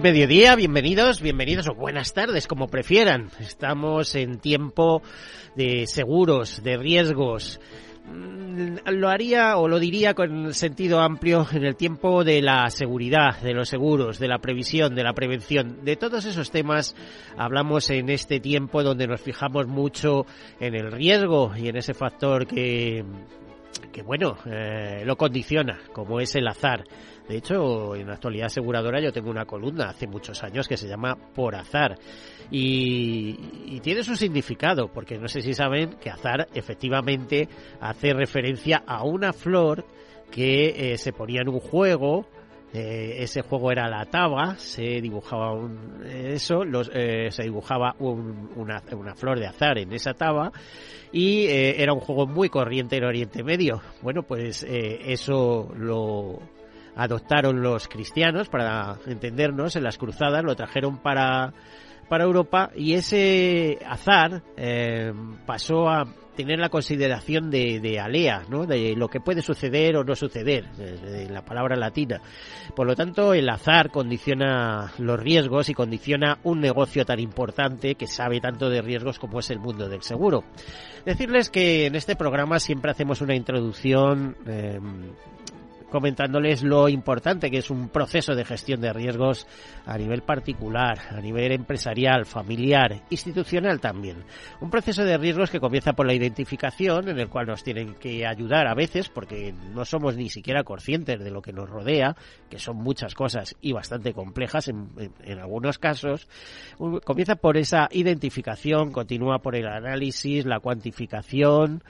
Mediodía, bienvenidos, bienvenidos o buenas tardes, como prefieran. Estamos en tiempo de seguros, de riesgos. Mm, lo haría o lo diría con sentido amplio en el tiempo de la seguridad, de los seguros, de la previsión, de la prevención. De todos esos temas hablamos en este tiempo donde nos fijamos mucho en el riesgo y en ese factor que, que bueno, eh, lo condiciona, como es el azar. De hecho, en la actualidad aseguradora yo tengo una columna hace muchos años que se llama Por Azar. Y, tiene su significado, porque no sé si saben que azar efectivamente hace referencia a una flor que eh, se ponía en un juego eh, ese juego era la taba, se dibujaba un, eso, los, eh, se dibujaba una, una, flor de azar en esa taba y era un juego muy corriente en Oriente Medio. Bueno, pues eso lo, adoptaron los cristianos para entendernos en las cruzadas, lo trajeron para, para Europa y ese azar eh, pasó a tener la consideración de, de, alea, ¿no? de lo que puede suceder o no suceder, de, la palabra latina. Por lo tanto, el azar condiciona los riesgos y condiciona un negocio tan importante que sabe tanto de riesgos como es el mundo del seguro. Decirles que en este programa siempre hacemos una introducción eh, comentándoles lo importante que es un proceso de gestión de riesgos a nivel particular, a nivel empresarial, familiar, institucional también. Un proceso de riesgos que comienza por la identificación, en el cual nos tienen que ayudar a veces, porque no somos ni siquiera conscientes de lo que nos rodea, que son muchas cosas y bastante complejas en, algunos casos. Comienza por esa identificación, continúa por el análisis, la cuantificación,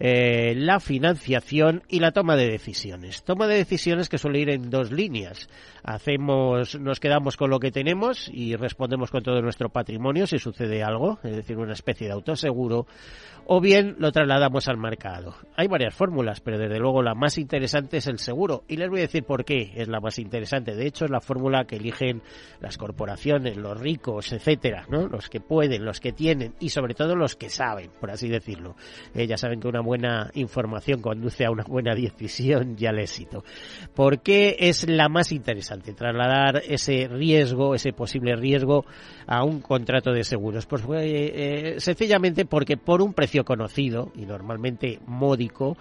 eh, la financiación y la toma de decisiones. De decisiones que suele ir en dos líneas. Hacemos, nos quedamos con lo que tenemos y respondemos con todo nuestro patrimonio si sucede algo, es decir, una especie de autoseguro, o bien lo trasladamos al mercado. Hay varias fórmulas, pero desde luego la más interesante es el seguro. Y les voy a decir por qué es la más interesante. De hecho, es la fórmula que eligen las corporaciones, los ricos, etcétera, ¿no? Los que pueden, los que tienen y sobre todo los que saben, por así decirlo. Eh, ya saben que una buena información conduce a una buena decisión y al éxito. ¿Por qué es la más interesante? Trasladar ese riesgo, ese posible riesgo a un contrato de seguros. Pues eh, sencillamente porque por un precio conocido y normalmente módico,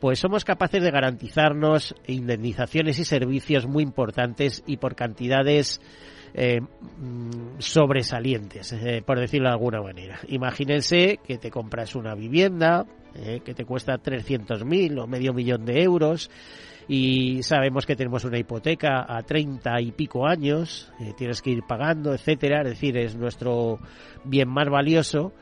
pues somos capaces de garantizarnos indemnizaciones y servicios muy importantes y por cantidades eh, mm, sobresalientes, eh, por decirlo de alguna manera. Imagínense que te compras una vivienda eh, que te cuesta 300.000 o medio millón de euros y sabemos que tenemos una hipoteca a 30 y pico años, tienes que ir pagando, etcétera, es decir, es nuestro bien más valioso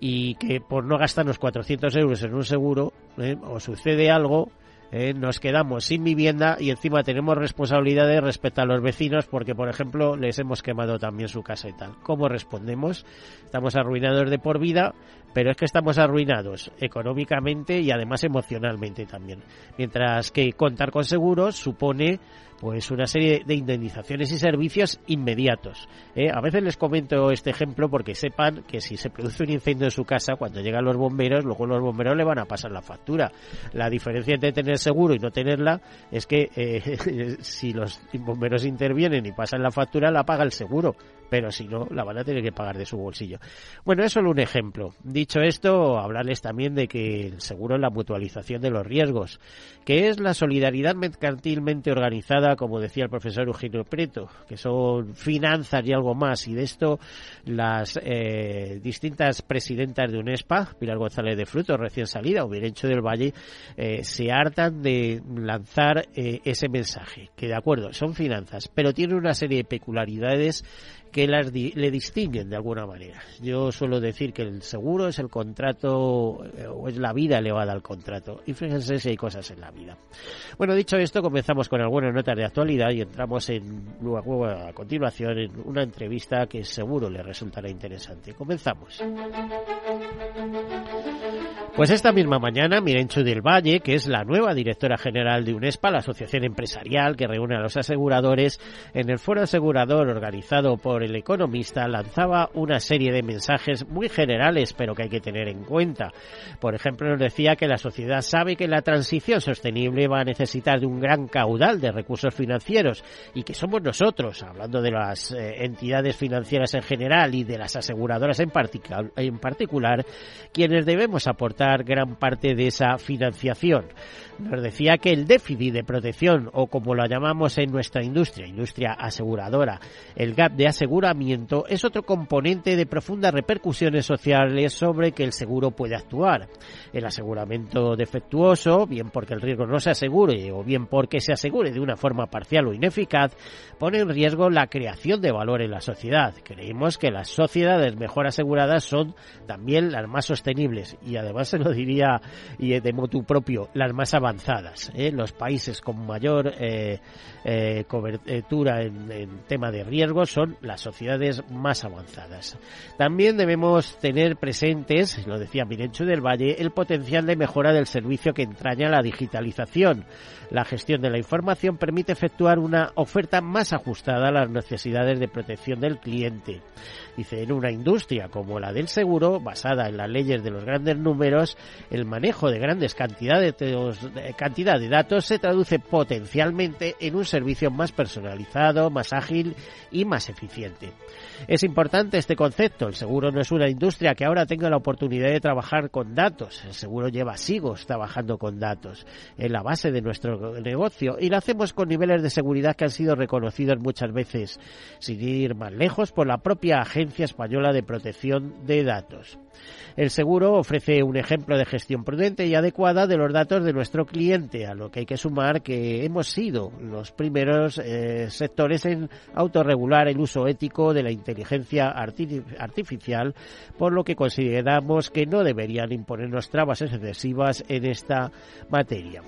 y que por no gastarnos 400 euros en un seguro, ¿eh? o sucede algo, ¿eh? nos quedamos sin vivienda y encima tenemos responsabilidades respecto a los vecinos porque, por ejemplo, les hemos quemado también su casa y tal. ¿Cómo respondemos? Estamos arruinados de por vida, pero es que estamos arruinados económicamente y además emocionalmente también. Mientras que contar con seguros supone pues una serie de indemnizaciones y servicios inmediatos. ¿eh? A veces les comento este ejemplo porque sepan que si se produce un incendio en su casa, cuando llegan los bomberos, luego los bomberos le van a pasar la factura. La diferencia entre tener seguro y no tenerla es que eh, si los bomberos intervienen y pasan la factura, la paga el seguro pero si no, la van a tener que pagar de su bolsillo. Bueno, es solo un ejemplo. Dicho esto, hablarles también de que el seguro es la mutualización de los riesgos, que es la solidaridad mercantilmente organizada, como decía el profesor Eugenio Preto, que son finanzas y algo más, y de esto las eh, distintas presidentas de UNESPA, Pilar González de Fruto, recién salida, o Virencho del Valle, eh, se hartan de lanzar eh, ese mensaje, que de acuerdo, son finanzas, pero tiene una serie de peculiaridades que las le distinguen de alguna manera. Yo suelo decir que el seguro es el contrato eh, o es la vida elevada al contrato. Y fíjense si hay cosas en la vida. Bueno, dicho esto, comenzamos con algunas notas de actualidad y entramos en luego a continuación en una entrevista que seguro le resultará interesante. Comenzamos. Pues esta misma mañana, Mirencho del Valle, que es la nueva directora general de UNESPA, la asociación empresarial que reúne a los aseguradores, en el foro asegurador organizado por el economista, lanzaba una serie de mensajes muy generales, pero que hay que tener en cuenta. Por ejemplo, nos decía que la sociedad sabe que la transición sostenible va a necesitar de un gran caudal de recursos financieros y que somos nosotros, hablando de las eh, entidades financieras en general y de las aseguradoras en, en particular, quienes debemos aportar gran parte de esa financiación. Nos decía que el déficit de protección, o como lo llamamos en nuestra industria, industria aseguradora, el gap de aseguramiento, es otro componente de profundas repercusiones sociales sobre que el seguro puede actuar. El aseguramiento defectuoso, bien porque el riesgo no se asegure o bien porque se asegure de una forma parcial o ineficaz, pone en riesgo la creación de valor en la sociedad. Creemos que las sociedades mejor aseguradas son también las más sostenibles y además se lo diría y de motu propio, las más avanzadas. ¿eh? Los países con mayor eh, eh, cobertura en, en, tema de riesgos son las sociedades más avanzadas. También debemos tener presentes, lo decía Mirencho del Valle, el potencial de mejora del servicio que entraña la digitalización. La gestión de la información permite efectuar una oferta más ajustada a las necesidades de protección del cliente. Dice, en una industria como la del seguro, basada en las leyes de los grandes números, el manejo de grandes cantidades de, cantidad de datos se traduce potencialmente en un servicio más personalizado, más ágil y más eficiente. Es importante este concepto. El seguro no es una industria que ahora tenga la oportunidad de trabajar con datos. El seguro lleva siglos trabajando con datos. en la base de nuestro negocio y lo hacemos con niveles de seguridad que han sido reconocidos muchas veces, sin ir más lejos, por la propia Agencia Española de Protección de Datos. El seguro ofrece un ejemplo de gestión prudente y adecuada de los datos de nuestro cliente, a lo que hay que sumar que hemos sido los primeros eh, sectores en autorregular el uso ético de la inteligencia artificial, por lo que consideramos que no deberían imponernos trabas excesivas en esta materia.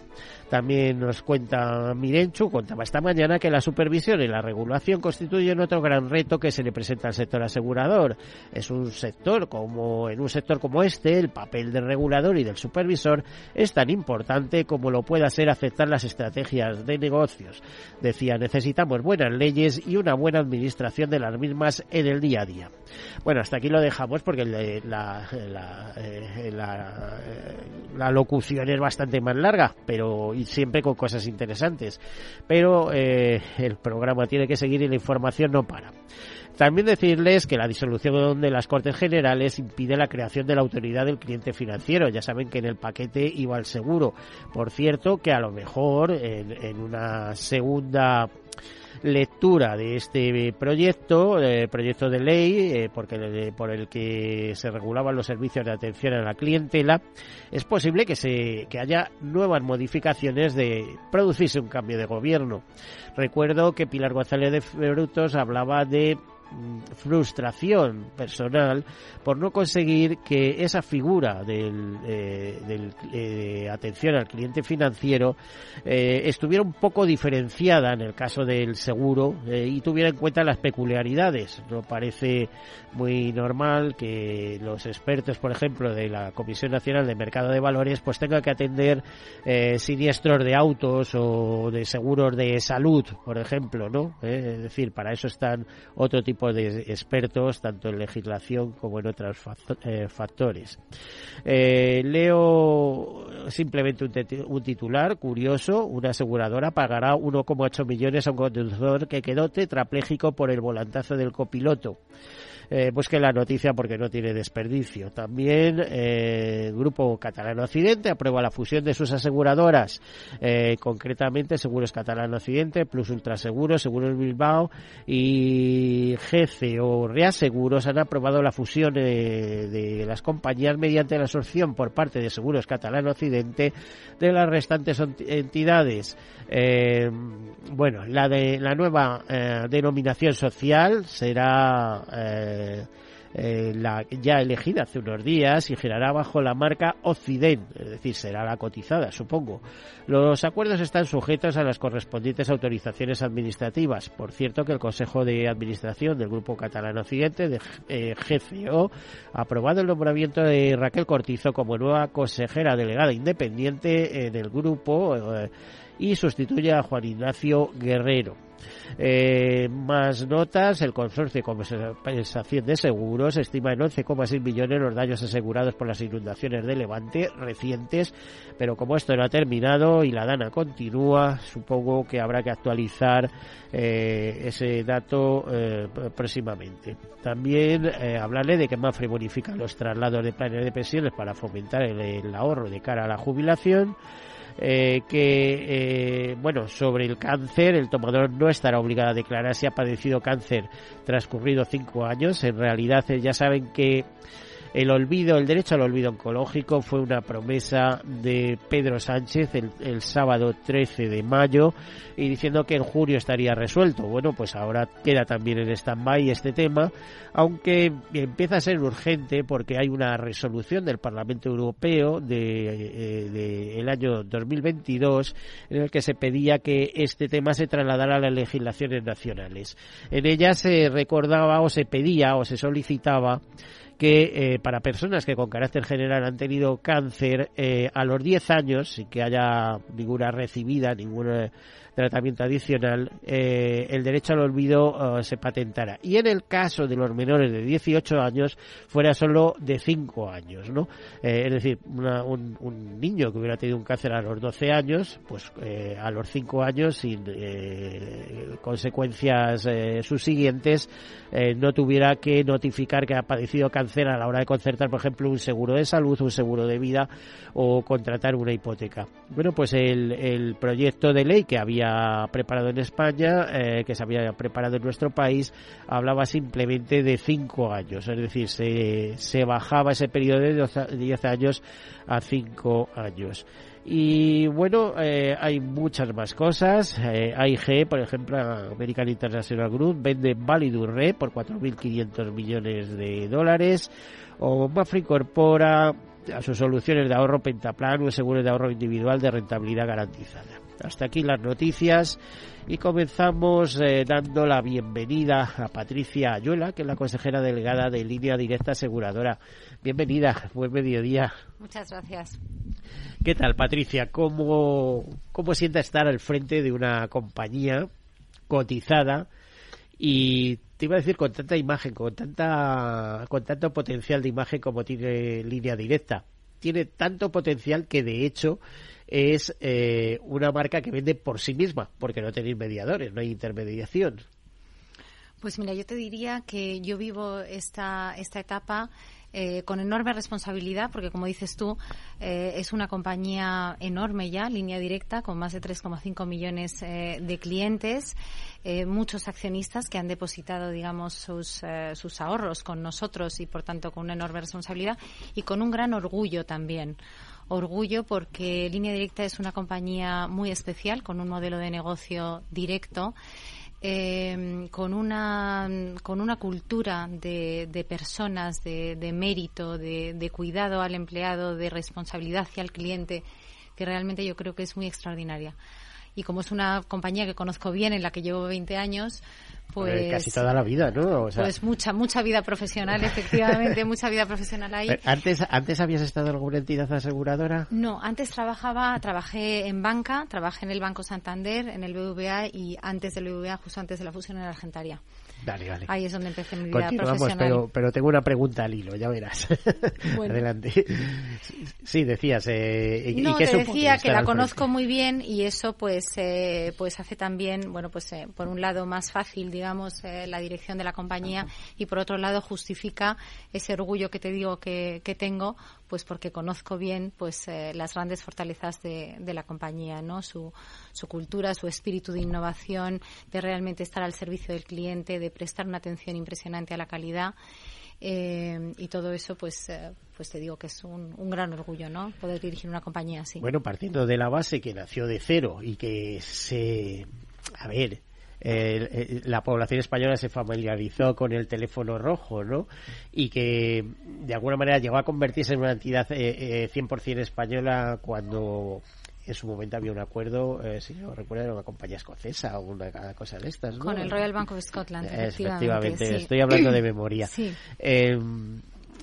También nos cuenta Mirenchu, contaba esta mañana que la supervisión y la regulación constituyen otro gran reto que se le presenta al sector asegurador. Es un sector como en un sector como este, el papel del regulador y del supervisor es tan importante como lo pueda ser aceptar las estrategias de negocios. Decía, necesitamos buenas leyes y una buena administración de las mismas en el día a día. Bueno, hasta aquí lo dejamos porque eh, eh, la locución es bastante más larga, pero y siempre con cosas interesantes. Pero eh, el programa tiene que seguir y la información no para. También decirles que la disolución de las Cortes Generales impide la creación de la autoridad del cliente financiero. Ya saben que en el paquete iba el seguro. Por cierto, que a lo mejor en una segunda lectura de este proyecto, el proyecto de ley eh, porque, por el que se regulaban los servicios de atención a la clientela, es posible que, se, que haya nuevas modificaciones de producirse un cambio de gobierno. Recuerdo que Pilar González de Brutos hablaba de frustración personal por no conseguir que esa figura del, eh, eh, atención al cliente financiero eh, estuviera un poco diferenciada en el caso del seguro y tuviera en cuenta las peculiaridades. No parece muy normal que los expertos, por ejemplo, de la Comisión Nacional de Mercado de Valores, pues tengan que atender siniestros de autos o de seguros de salud, por ejemplo, ¿no? es decir, para eso están otro tipo de expertos, tanto en legislación como en otros eh, factores. Eh, leo simplemente un, titular curioso. Una aseguradora pagará 1,8 millones a un conductor que quedó tetrapléjico por el volantazo del copiloto. Eh, busque la noticia porque no tiene desperdicio. También eh, el Grupo Catalano Occidente aprueba la fusión de sus aseguradoras, eh, concretamente Seguros Catalano Occidente, Plus Ultraseguros, Seguros Bilbao y GCO Reaseguros han aprobado la fusión de las compañías mediante la absorción por parte de Seguros Catalano Occidente de las restantes entidades. bueno, la de la nueva denominación social será eh, eh, la ya elegida hace unos días y girará bajo la marca Occident, es decir, será la cotizada, supongo. Los acuerdos están sujetos a las correspondientes autorizaciones administrativas. Por cierto, que el Consejo de Administración del Grupo Catalán Occidente, de eh, GCO, ha aprobado el nombramiento de Raquel Cortizo como nueva consejera delegada independiente en el grupo y sustituye a Juan Ignacio Guerrero. Eh, más notas, el consorcio de compensación de seguros estima en 11,6 millones los daños asegurados por las inundaciones de Levante recientes, pero como esto no ha terminado y la dana continúa, supongo que habrá que actualizar eh, ese dato eh, próximamente. También eh, hablarle de que Mafre bonifica los traslados de planes de pensiones para fomentar el ahorro de cara a la jubilación. Eh, que, eh, bueno, sobre el cáncer, el tomador no estará obligado a declarar si ha padecido cáncer transcurrido cinco años. En realidad, eh, ya saben que el olvido, el derecho al olvido oncológico fue una promesa de Pedro Sánchez el, sábado 13 de mayo y diciendo que en junio estaría resuelto. Bueno, pues ahora queda también en stand-by este tema, aunque empieza a ser urgente porque hay una resolución del Parlamento Europeo de, eh, el año 2022 en el que se pedía que este tema se trasladara a las legislaciones nacionales. En ella se recordaba o se pedía o se solicitaba que eh, para personas que con carácter general han tenido cáncer eh, a los 10 años, sin que haya ninguna recibida, ninguna tratamiento adicional, eh, el derecho al olvido eh, se patentara. Y en el caso de los menores de 18 años, fuera solo de 5 años, ¿no? Eh, es decir, un, un, niño que hubiera tenido un cáncer a los 12 años, pues a los 5 años, sin consecuencias subsiguientes, no tuviera que notificar que ha padecido cáncer a la hora de concertar, por ejemplo, un seguro de salud, un seguro de vida o contratar una hipoteca. Bueno, pues el proyecto de ley que había preparado en España, eh, que se había preparado en nuestro país, hablaba simplemente de cinco años, es decir, se, se bajaba ese periodo de 10 años a cinco años. Y bueno, eh, hay muchas más cosas. Eh, AIG, por ejemplo, American International Group, vende Validurre por 4.500 millones de dólares. O Mafre incorpora a sus soluciones de ahorro Pentaplan un seguro de ahorro individual de rentabilidad garantizada. Hasta aquí las noticias y comenzamos eh, dando la bienvenida a Patricia Ayuela, que es la consejera delegada de Línea Directa Aseguradora. Bienvenida, buen mediodía. Muchas gracias. ¿Qué tal, Patricia? ¿Cómo, cómo sienta estar al frente de una compañía cotizada y te iba a decir con tanta imagen, con tanta con tanto potencial de imagen como tiene Línea Directa? Tiene tanto potencial que de hecho es eh, una marca que vende por sí misma, porque no tenéis mediadores, no hay intermediación. Pues mira, yo te diría que yo vivo esta, esta etapa eh, con enorme responsabilidad, porque como dices tú, eh, es una compañía enorme ya, línea directa, con más de 3,5 millones de clientes, muchos accionistas que han depositado, digamos, sus, sus ahorros con nosotros y, por tanto, con una enorme responsabilidad y con un gran orgullo también orgullo porque Línea Directa es una compañía muy especial, con un modelo de negocio directo. Eh, con una con una cultura de, personas de, de mérito de, de, cuidado al empleado de responsabilidad hacia el cliente que realmente yo creo que es muy extraordinaria y como es una compañía que conozco bien en la que llevo 20 años pues casi toda la vida, ¿no? pues mucha, mucha vida profesional, efectivamente, mucha vida profesional ahí. ¿Antes, ¿Antes habías estado en alguna entidad aseguradora? No, antes trabajaba, trabajé en banca, trabajé en el Banco Santander, en el BVA y antes del BVA, justo antes de la fusión en Argentaria. Dale, dale. Ahí es donde empecé mi vida profesional. Pero, pero tengo una pregunta al hilo, ya verás. Adelante. Sí, decías. Eh, no, te decía que la conozco muy bien y eso pues eh, pues hace también, bueno, pues eh, por un lado más fácil, digamos, eh, la dirección de la compañía y por otro lado justifica ese orgullo que te digo que, que tengo pues porque conozco bien pues eh, las grandes fortalezas de, de, la compañía, ¿no? Su, su cultura, su espíritu de innovación, de realmente estar al servicio del cliente, de prestar una atención impresionante a la calidad. Eh, y todo eso, pues, eh, pues te digo que es un, un, gran orgullo, ¿no? Poder dirigir una compañía así. Bueno, partiendo de la base que nació de cero y que se, a ver, eh, la población española se familiarizó con el teléfono rojo, ¿no? Y que de alguna manera llegó a convertirse en una entidad eh, eh, 100% española cuando en su momento había un acuerdo, eh, si no recuerdo, era una compañía escocesa o una cosa de estas, ¿no? Con el Royal Bank of Scotland, efectivamente. efectivamente Estoy hablando de memoria. Sí. Eh,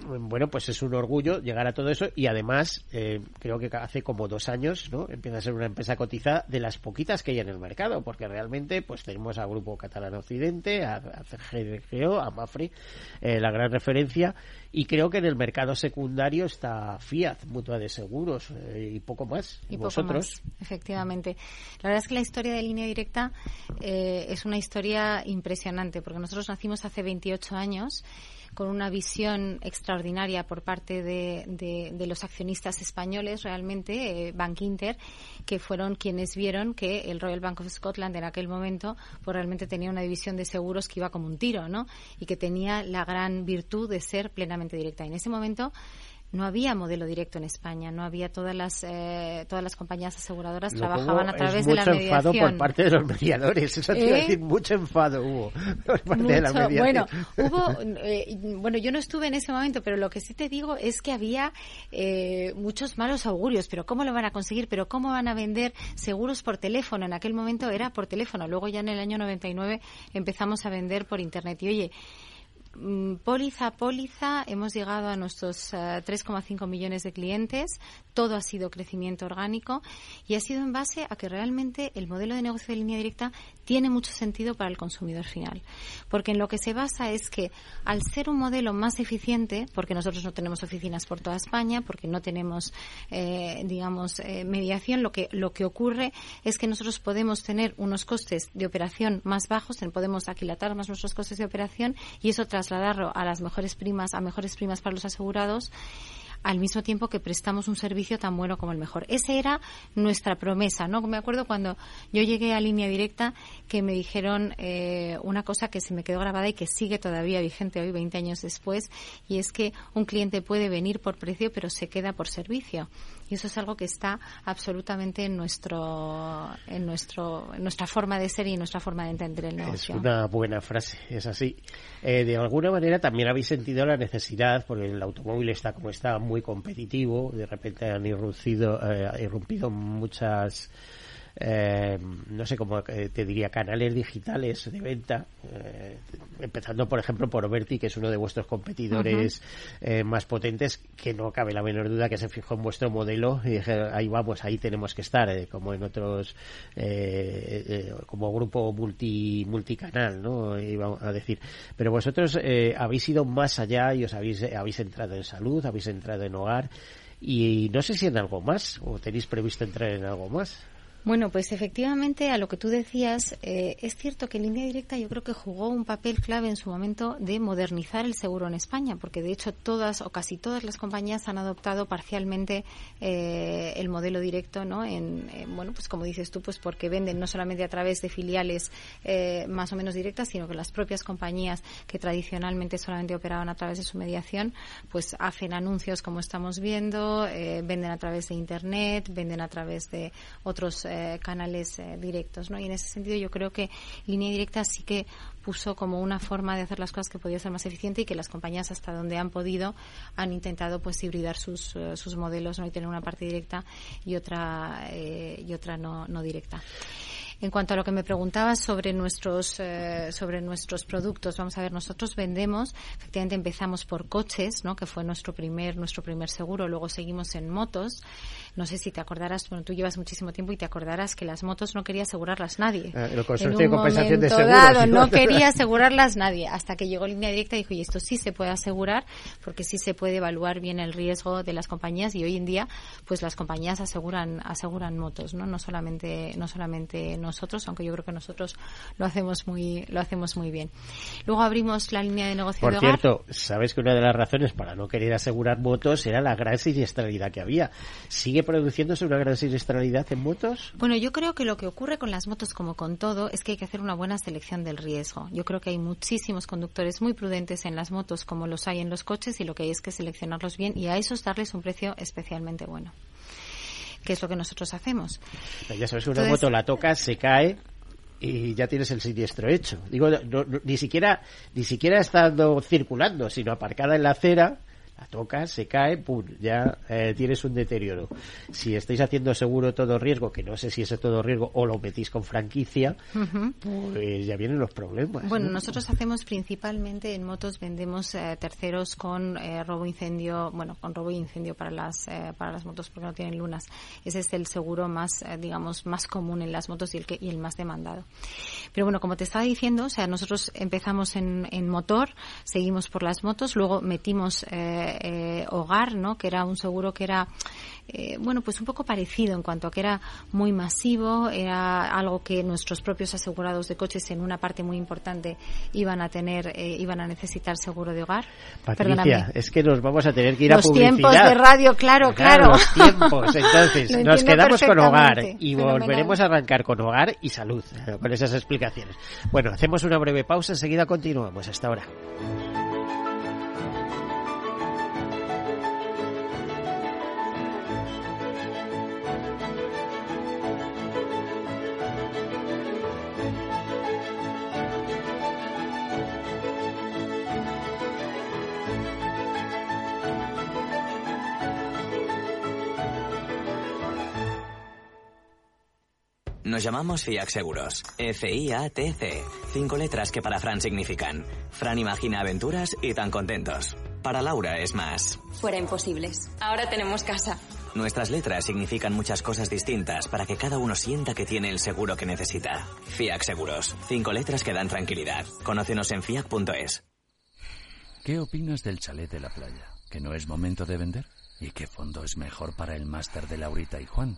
bueno, pues es un orgullo llegar a todo eso y además eh, creo que hace como dos años, ¿no? Empieza a ser una empresa cotizada de las poquitas que hay en el mercado, porque realmente pues tenemos a Grupo Catalán Occidente, a, a CGO, a Mafre, eh, la gran referencia y creo que en el mercado secundario está Fiat, Mutua de Seguros eh, y poco más. Y vosotros. efectivamente. La verdad es que la historia de línea directa eh, es una historia impresionante, porque nosotros nacimos hace 28 años con una visión extraordinaria por parte de, de, de los accionistas españoles, realmente, eh, Bank Inter, que fueron quienes vieron que el Royal Bank of Scotland en aquel momento, pues realmente tenía una división de seguros que iba como un tiro, ¿no? Y que tenía la gran virtud de ser plenamente directa. En ese momento, no había modelo directo en España, no había todas las eh, todas las compañías aseguradoras trabajaban a través de la mediación. Mucho enfado por parte de los mediadores, eso te iba a ¿Eh? decir, mucho enfado hubo por parte de la mediación. Bueno, hubo, eh, bueno, yo no estuve en ese momento, pero lo que sí te digo es que había eh, muchos malos augurios, pero ¿cómo lo van a conseguir? ¿Pero cómo van a vender seguros por teléfono? En aquel momento era por teléfono, luego ya en el año 99 empezamos a vender por Internet. Y oye, póliza a póliza hemos llegado a nuestros 3,5 eh, millones de clientes. Todo ha sido crecimiento orgánico y ha sido en base a que realmente el modelo de negocio de línea directa tiene mucho sentido para el consumidor final. Porque en lo que se basa es que al ser un modelo más eficiente, porque nosotros no tenemos oficinas por toda España, porque no tenemos, eh, digamos, eh, mediación, lo que, lo que ocurre es que nosotros podemos tener unos costes de operación más bajos, podemos aquilatar más nuestros costes de operación y eso trasladarlo a las mejores primas, a mejores primas para los asegurados al mismo tiempo que prestamos un servicio tan bueno como el mejor. Esa era nuestra promesa, ¿no? Me acuerdo cuando yo llegué a línea directa que me dijeron eh, una cosa que se me quedó grabada y que sigue todavía vigente hoy, 20 años después, y es que un cliente puede venir por precio pero se queda por servicio. Y eso es algo que está absolutamente en nuestro, en nuestro, en nuestra forma de ser y en nuestra forma de entender el negocio. Es una buena frase, es así. Eh, de alguna manera también habéis sentido la necesidad, porque el automóvil está como está muy competitivo, de repente han irrumpido, eh, irrumpido muchas eh, no sé cómo eh, te diría, canales digitales de venta, eh, empezando por ejemplo por Berti, que es uno de vuestros competidores eh, más potentes, que no cabe la menor duda que se fijó en vuestro modelo y dije, ahí vamos, ahí tenemos que estar, como en otros, como grupo multi, multicanal, ¿no? Iba a decir. Pero vosotros habéis ido más allá y os habéis, habéis entrado en salud, habéis entrado en hogar. Y no sé si en algo más, o tenéis previsto entrar en algo más. Bueno, pues efectivamente a lo que tú decías, eh, es cierto que Línea Directa yo creo que jugó un papel clave en su momento de modernizar el seguro en España, porque de hecho todas o casi todas las compañías han adoptado parcialmente eh, el modelo directo, ¿no? En, bueno, pues como dices tú, pues porque venden no solamente a través de filiales eh, más o menos directas, sino que las propias compañías que tradicionalmente solamente operaban a través de su mediación, pues hacen anuncios como estamos viendo, venden a través de Internet, venden a través de otros eh, canales eh, directos, ¿no? Y en ese sentido yo creo que línea directa sí que puso como una forma de hacer las cosas que podía ser más eficiente y que las compañías hasta donde han podido han intentado pues hibridar sus, eh, sus modelos, ¿no? Y tener una parte directa y otra y otra no, no directa. En cuanto a lo que me preguntabas sobre nuestros eh, sobre nuestros productos, vamos a ver, nosotros vendemos, efectivamente empezamos por coches, ¿no? Que fue nuestro primer nuestro primer seguro, luego seguimos en motos. No sé si te acordarás, bueno, tú llevas muchísimo tiempo y te acordarás que las motos no quería asegurarlas nadie. Eh, el en consorcio un de compensación de seguros. dado no quería asegurarlas nadie, hasta que llegó línea directa y dijo, y esto sí se puede asegurar, porque sí se puede evaluar bien el riesgo de las compañías y hoy en día, pues las compañías aseguran aseguran motos, ¿no? No solamente no solamente nosotros, aunque yo creo que nosotros lo hacemos muy lo hacemos muy bien. Luego abrimos la línea de negocio Por de hogar. cierto, sabes que una de las razones para no querer asegurar motos era la gran siniestralidad que había. ¿Sigue produciéndose una gran siniestralidad en motos? Bueno, yo creo que lo que ocurre con las motos, como con todo, es que hay que hacer una buena selección del riesgo. Yo creo que hay muchísimos conductores muy prudentes en las motos, como los hay en los coches, y lo que hay es que seleccionarlos bien y a esos darles un precio especialmente bueno. Que es lo que nosotros hacemos. Ya sabes que una Entonces- moto la tocas, se cae y ya tienes el siniestro hecho. Digo, no- no- ni siquiera ni siquiera estando circulando, sino aparcada en la acera, la tocas, se cae, pum, ya eh, tienes un deterioro. Si estáis haciendo seguro todo riesgo, que no sé si es todo riesgo o lo metís con franquicia, pues ya vienen los problemas. Bueno, ¿no? nosotros hacemos principalmente en motos vendemos eh, terceros con eh, robo incendio, bueno, con robo incendio para las para las motos porque no tienen lunas. Ese es el seguro más digamos más común en las motos y el que y el más demandado. Pero bueno, como te estaba diciendo, o sea, nosotros empezamos en, en motor, seguimos por las motos, luego metimos eh, eh, hogar, ¿no? Que era un seguro que era eh, bueno, pues un poco parecido en cuanto a que era muy masivo, era algo que nuestros propios asegurados de coches en una parte muy importante iban a tener, eh, iban a necesitar seguro de hogar. Patricia, Perdóname. es que nos vamos a tener que ir a Los publicidad. tiempos de radio, claro, claro. Los tiempos. Entonces, nos quedamos con hogar y Fenomenal. volveremos a arrancar con hogar y salud, con esas explicaciones. Bueno, hacemos una breve pausa, enseguida continuamos. Hasta ahora. Nos llamamos FIAC Seguros. F-I-A-T-C. Cinco letras que para Fran significan. Fran imagina aventuras y tan contentos. Para Laura es más. Fuera imposibles. Ahora tenemos casa. Nuestras letras significan muchas cosas distintas para que cada uno sienta que tiene el seguro que necesita. FIAC Seguros. Cinco letras que dan tranquilidad. Conócenos en fiac.es. ¿Qué opinas del chalet de la playa? ¿Que no es momento de vender? ¿Y qué fondo es mejor para el máster de Laurita y Juan?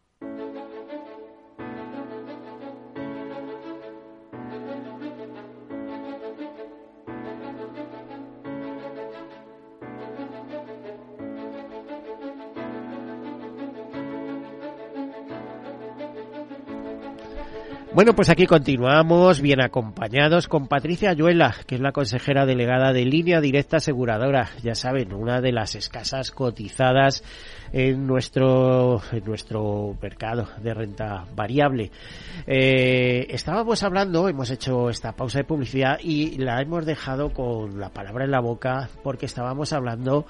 Bueno, pues aquí continuamos bien acompañados con Patricia Ayuela, que es la consejera delegada de Línea Directa Aseguradora. Ya saben, una de las escasas cotizadas en nuestro, en nuestro mercado de renta variable. Eh, estábamos hablando, hemos hecho esta pausa de publicidad y la hemos dejado con la palabra en la boca porque estábamos hablando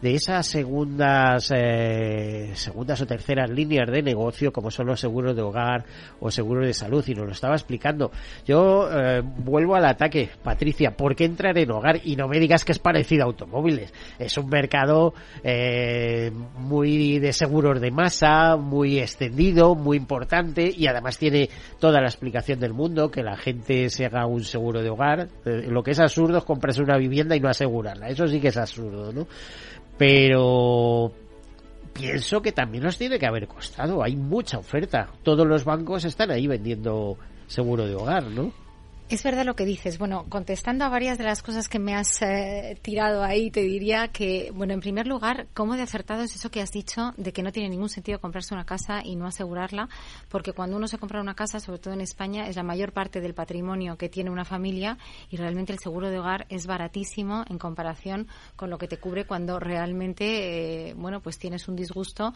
de esas segundas, eh, segundas o terceras líneas de negocio como son los seguros de hogar o seguros de salud y nos lo estaba explicando. Yo eh, vuelvo al ataque, Patricia, ¿por qué entrar en hogar? Y no me digas que es parecido a automóviles. Es un mercado eh, muy de seguros de masa, muy extendido, muy importante y además tiene toda la explicación del mundo que la gente se haga un seguro de hogar. Eh, lo que es absurdo es comprarse una vivienda y no asegurarla. Eso sí que es absurdo, ¿no? Pero pienso que también nos tiene que haber costado. Hay mucha oferta. Todos los bancos están ahí vendiendo seguro de hogar, ¿no? Es verdad lo que dices. Bueno, contestando a varias de las cosas que me has eh, tirado ahí, te diría que, bueno, en primer lugar, cómo de acertado es eso que has dicho de que no tiene ningún sentido comprarse una casa y no asegurarla, porque cuando uno se compra una casa, sobre todo en España, es la mayor parte del patrimonio que tiene una familia y realmente el seguro de hogar es baratísimo en comparación con lo que te cubre cuando realmente, eh, bueno, pues tienes un disgusto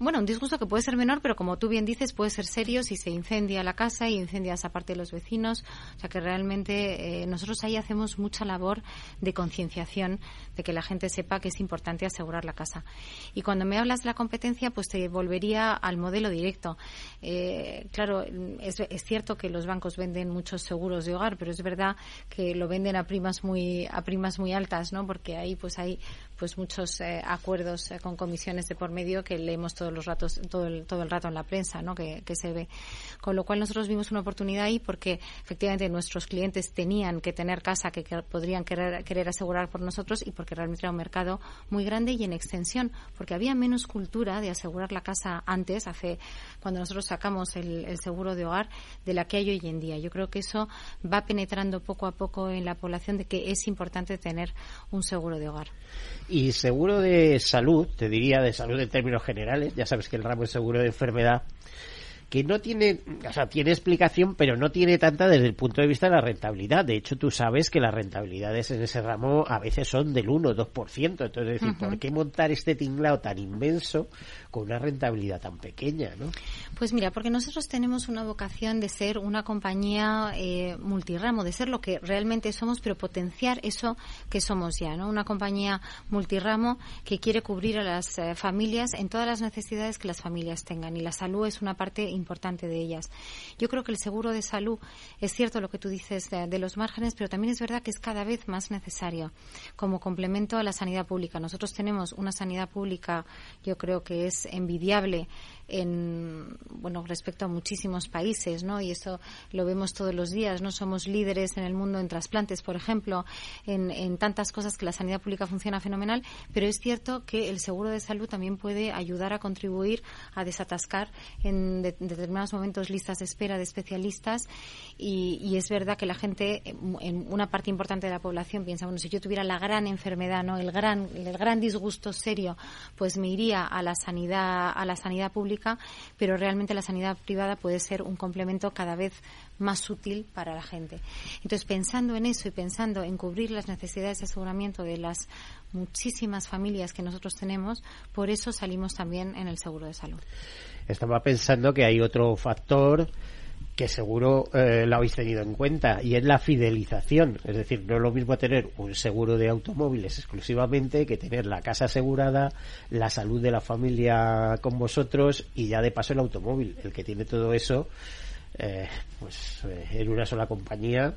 bueno, un disgusto que puede ser menor, pero como tú bien dices, puede ser serio si se incendia la casa y incendia esa parte de los vecinos. O sea que realmente eh, nosotros ahí hacemos mucha labor de concienciación, de que la gente sepa que es importante asegurar la casa. Y cuando me hablas de la competencia, pues te volvería al modelo directo. Eh, claro, es, es, cierto que los bancos venden muchos seguros de hogar, pero es verdad que lo venden a primas muy a primas muy altas, ¿no? Porque ahí pues hay pues muchos eh, acuerdos con comisiones de por medio que leemos todos los ratos, todo el, todo el rato en la prensa, ¿no? Que, se ve. Con lo cual nosotros vimos una oportunidad ahí porque efectivamente nuestros clientes tenían que tener casa que, podrían querer, querer asegurar por nosotros y porque realmente era un mercado muy grande y en extensión, porque había menos cultura de asegurar la casa antes, hace cuando nosotros sacamos el seguro de hogar, de la que hay hoy en día. Yo creo que eso va penetrando poco a poco en la población de que es importante tener un seguro de hogar. Y seguro de salud, te diría de salud en términos generales, ya sabes que el ramo es seguro de enfermedad, que no tiene, o sea, tiene explicación, pero no tiene tanta desde el punto de vista de la rentabilidad. De hecho, tú sabes que las rentabilidades en ese ramo a veces son del 1 o 2%. Entonces, decir, ¿por qué montar este tinglao tan inmenso con una rentabilidad tan pequeña, no? Pues mira, porque nosotros tenemos una vocación de ser una compañía eh, multiramo, de ser lo que realmente somos, pero potenciar eso que somos ya, ¿no? Una compañía multiramo que quiere cubrir a las eh, familias en todas las necesidades que las familias tengan. Y la salud es una parte importante de ellas. Yo creo que el seguro de salud es cierto lo que tú dices de, los márgenes, pero también es verdad que es cada vez más necesario como complemento a la sanidad pública. Nosotros tenemos una sanidad pública, yo creo que es envidiable en bueno respecto a muchísimos países no y eso lo vemos todos los días no somos líderes en el mundo en trasplantes por ejemplo en, en tantas cosas que la sanidad pública funciona fenomenal pero es cierto que el seguro de salud también puede ayudar a contribuir a desatascar en determinados momentos listas de espera de especialistas. Y, es verdad que la gente, en una parte importante de la población, piensa, bueno, si yo tuviera la gran enfermedad, ¿no? el, gran, el gran disgusto serio, pues me iría a la sanidad, a la sanidad pública, pero realmente la sanidad privada puede ser un complemento cada vez más útil para la gente. Entonces, pensando en eso y pensando en cubrir las necesidades de aseguramiento de las muchísimas familias que nosotros tenemos, por eso salimos también en el seguro de salud. Estaba pensando que hay otro factor que seguro eh, lo habéis tenido en cuenta y es la fidelización. Es decir, no es lo mismo tener un seguro de automóviles exclusivamente que tener la casa asegurada, la salud de la familia con vosotros y ya de paso el automóvil. El que tiene todo eso eh, pues eh, en una sola compañía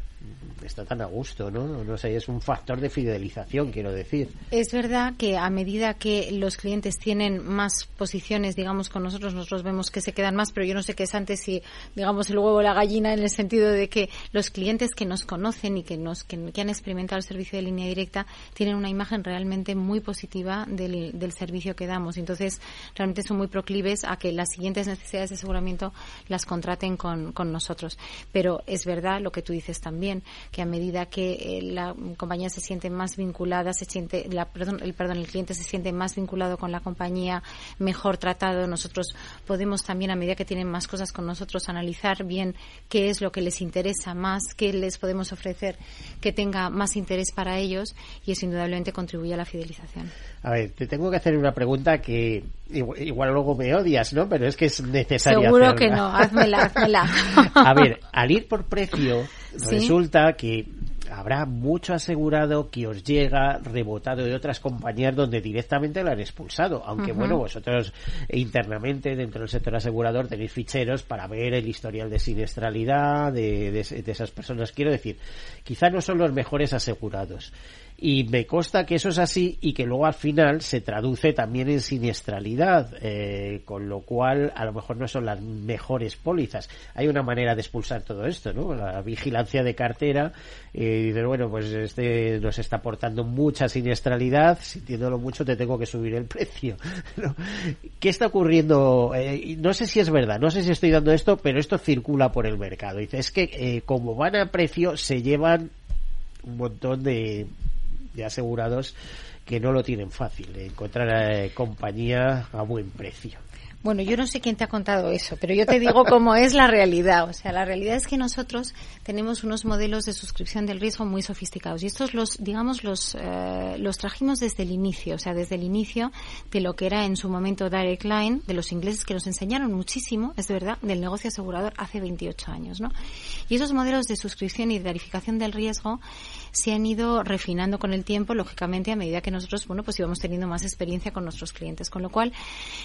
está tan a gusto, ¿no? No sé, es un factor de fidelización, quiero decir. Es verdad que a medida que los clientes tienen más posiciones, digamos, con nosotros, nosotros vemos que se quedan más, pero yo no sé qué es antes si, digamos, el huevo o la gallina en el sentido de que los clientes que nos conocen y que nos que, han experimentado el servicio de línea directa tienen una imagen realmente muy positiva del, del servicio que damos. Entonces, realmente son muy proclives a que las siguientes necesidades de aseguramiento las contraten con, con, nosotros. Pero es verdad lo que tú dices también, que a medida que eh, la compañía se siente más vinculada, se siente, la, perdón, el, perdón, el cliente se siente más vinculado con la compañía, mejor tratado, nosotros podemos también, a medida que tienen más cosas con nosotros, analizar bien qué es lo que les interesa más, qué les podemos ofrecer que tenga más interés para ellos y eso indudablemente contribuye a la fidelización. A ver, te tengo que hacer una pregunta que igual, luego me odias, ¿no? Pero es que es necesaria. Seguro que no, házmela, házmela. A ver, al ir por precio, resulta que habrá mucho asegurado que os llega rebotado de otras compañías donde directamente lo han expulsado. Aunque, bueno, vosotros internamente dentro del sector asegurador tenéis ficheros para ver el historial de siniestralidad de, de esas personas. Quiero decir, quizá no son los mejores asegurados y me consta que eso es así y que luego al final se traduce también en siniestralidad, eh, con lo cual a lo mejor no son las mejores pólizas. Hay una manera de expulsar todo esto, ¿no? La vigilancia de cartera eh, y de bueno, pues este nos está aportando mucha siniestralidad, sintiéndolo mucho te tengo que subir el precio. ¿Qué está ocurriendo? Eh, no sé si es verdad, no sé si estoy dando esto, pero esto circula por el mercado. Dice, es que eh, como van a precio se llevan un montón de de asegurados que no lo tienen fácil, encontrar eh, compañía a buen precio. Bueno, yo no sé quién te ha contado eso, pero yo te digo cómo es la realidad. O sea, la realidad es que nosotros tenemos unos modelos de suscripción del riesgo muy sofisticados y estos los, digamos, los, eh, los trajimos desde el inicio, o sea, desde el inicio de lo que era en su momento Direct Line, de los ingleses que nos enseñaron muchísimo, es verdad, del negocio asegurador hace 28 años, ¿no? Y esos modelos de suscripción y de verificación del riesgo se han ido refinando con el tiempo, lógicamente, a medida que nosotros, bueno, pues íbamos teniendo más experiencia con nuestros clientes. Con lo cual,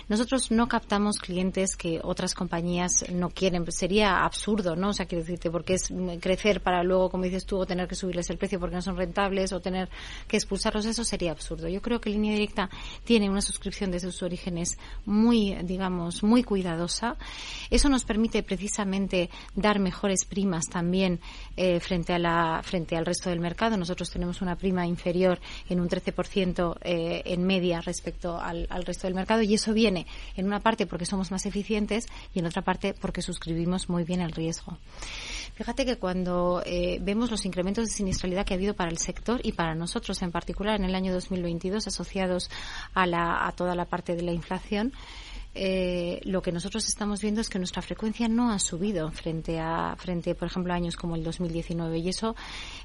nosotros no captamos clientes que otras compañías no quieren. Sería absurdo, ¿no? O sea, quiero decirte, porque es crecer para luego, como dices tú, tener que subirles el precio porque no son rentables o tener que expulsarlos, eso sería absurdo. Yo creo que Línea Directa tiene una suscripción desde sus orígenes muy, digamos, muy cuidadosa. Eso nos permite precisamente dar mejores primas también eh, frente a la frente al resto del mercado nosotros tenemos una prima inferior en un 13% eh, en media respecto al, resto del mercado y eso viene en una parte porque somos más eficientes y en otra parte porque suscribimos muy bien el riesgo. Fíjate que cuando eh, vemos los incrementos de siniestralidad que ha habido para el sector y para nosotros en particular en el año 2022 asociados a, la, a toda la parte de la inflación, eh, lo que nosotros estamos viendo es que nuestra frecuencia no ha subido frente a, frente, por ejemplo, años como el 2019. Y eso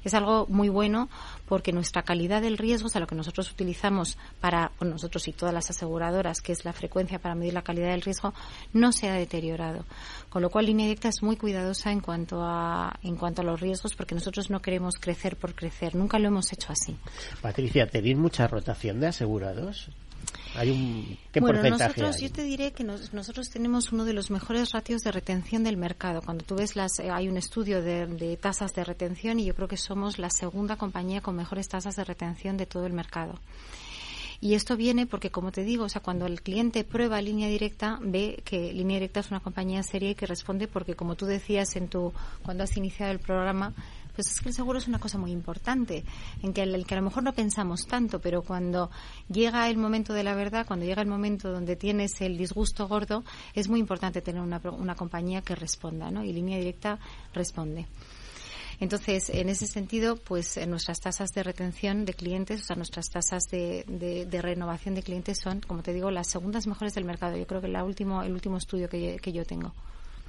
es algo muy bueno porque nuestra calidad del riesgo, o sea, lo que nosotros utilizamos para, nosotros y todas las aseguradoras, que es la frecuencia para medir la calidad del riesgo, no se ha deteriorado. Con lo cual, Línea Directa es muy cuidadosa en cuanto a, en cuanto a los riesgos porque nosotros no queremos crecer por crecer. Nunca lo hemos hecho así. Patricia, ¿tenéis mucha rotación de asegurados? Hay un, ¿qué bueno, nosotros, yo te diré que nosotros tenemos uno de los mejores ratios de retención del mercado. Cuando tú ves las, eh, hay un estudio de, tasas de retención y yo creo que somos la segunda compañía con mejores tasas de retención de todo el mercado. Y esto viene porque, como te digo, o sea, cuando el cliente prueba línea directa, ve que línea directa es una compañía seria y que responde porque, como tú decías en tu, cuando has iniciado el programa, Pues es que el seguro es una cosa muy importante, en que el, que a lo mejor no pensamos tanto, pero cuando llega el momento de la verdad, cuando llega el momento donde tienes el disgusto gordo, es muy importante tener una, una compañía que responda, ¿no? Y línea directa responde. Entonces, en ese sentido, pues nuestras tasas de retención de clientes, o sea, nuestras tasas de, de, renovación de clientes son, como te digo, las segundas mejores del mercado. Yo creo que la último, el último estudio que, que yo tengo.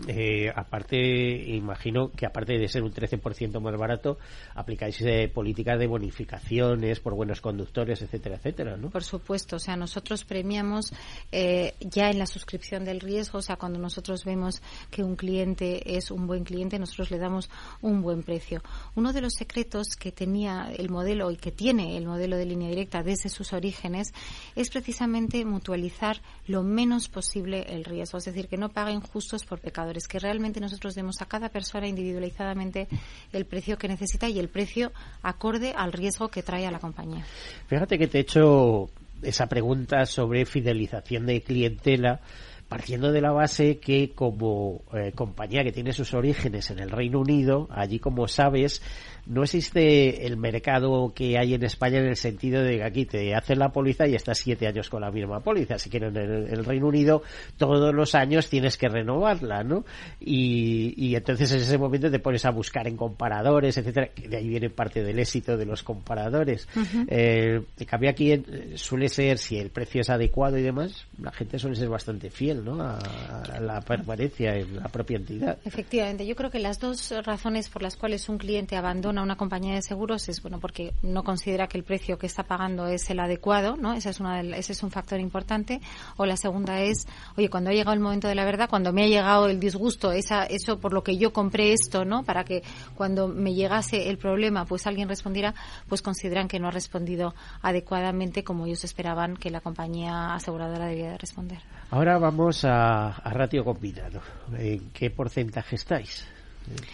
Eh, aparte, imagino que aparte de ser un 13% más barato, aplicáis eh, políticas de bonificaciones por buenos conductores, etcétera, etcétera, ¿no? Por supuesto, o sea, nosotros premiamos eh, ya en la suscripción del riesgo, o sea, cuando nosotros vemos que un cliente es un buen cliente, nosotros le damos un buen precio. Uno de los secretos que tenía el modelo y que tiene el modelo de línea directa desde sus orígenes es precisamente mutualizar lo menos posible el riesgo, es decir, que no paguen justos por pecado que realmente nosotros demos a cada persona individualizadamente el precio que necesita y el precio acorde al riesgo que trae a la compañía. Fíjate que te he hecho esa pregunta sobre fidelización de clientela partiendo de la base que como eh, compañía que tiene sus orígenes en el Reino Unido, allí como sabes, no existe el mercado que hay en España en el sentido de que aquí te hacen la póliza y estás siete años con la misma póliza. Así que en el, Reino Unido todos los años tienes que renovarla, ¿no? Y, entonces en ese momento te pones a buscar en comparadores, etcétera, que de ahí viene parte del éxito de los comparadores. Eh, en cambio aquí eh, suele ser, si el precio es adecuado y demás, la gente suele ser bastante fiel, ¿no? A, a la permanencia en la propia entidad. Efectivamente, yo creo que las dos razones por las cuales un cliente abandona una compañía de seguros es bueno porque no considera que el precio que está pagando es el adecuado, ¿no? Ese es una ese es un factor importante. O la segunda es, oye, cuando ha llegado el momento de la verdad, cuando me ha llegado el disgusto, esa eso por lo que yo compré esto, ¿no? Para que cuando me llegase el problema, pues alguien respondiera, pues consideran que no ha respondido adecuadamente como ellos esperaban que la compañía aseguradora debía de responder. Ahora vamos a, a ratio combinado. ¿En qué porcentaje estáis?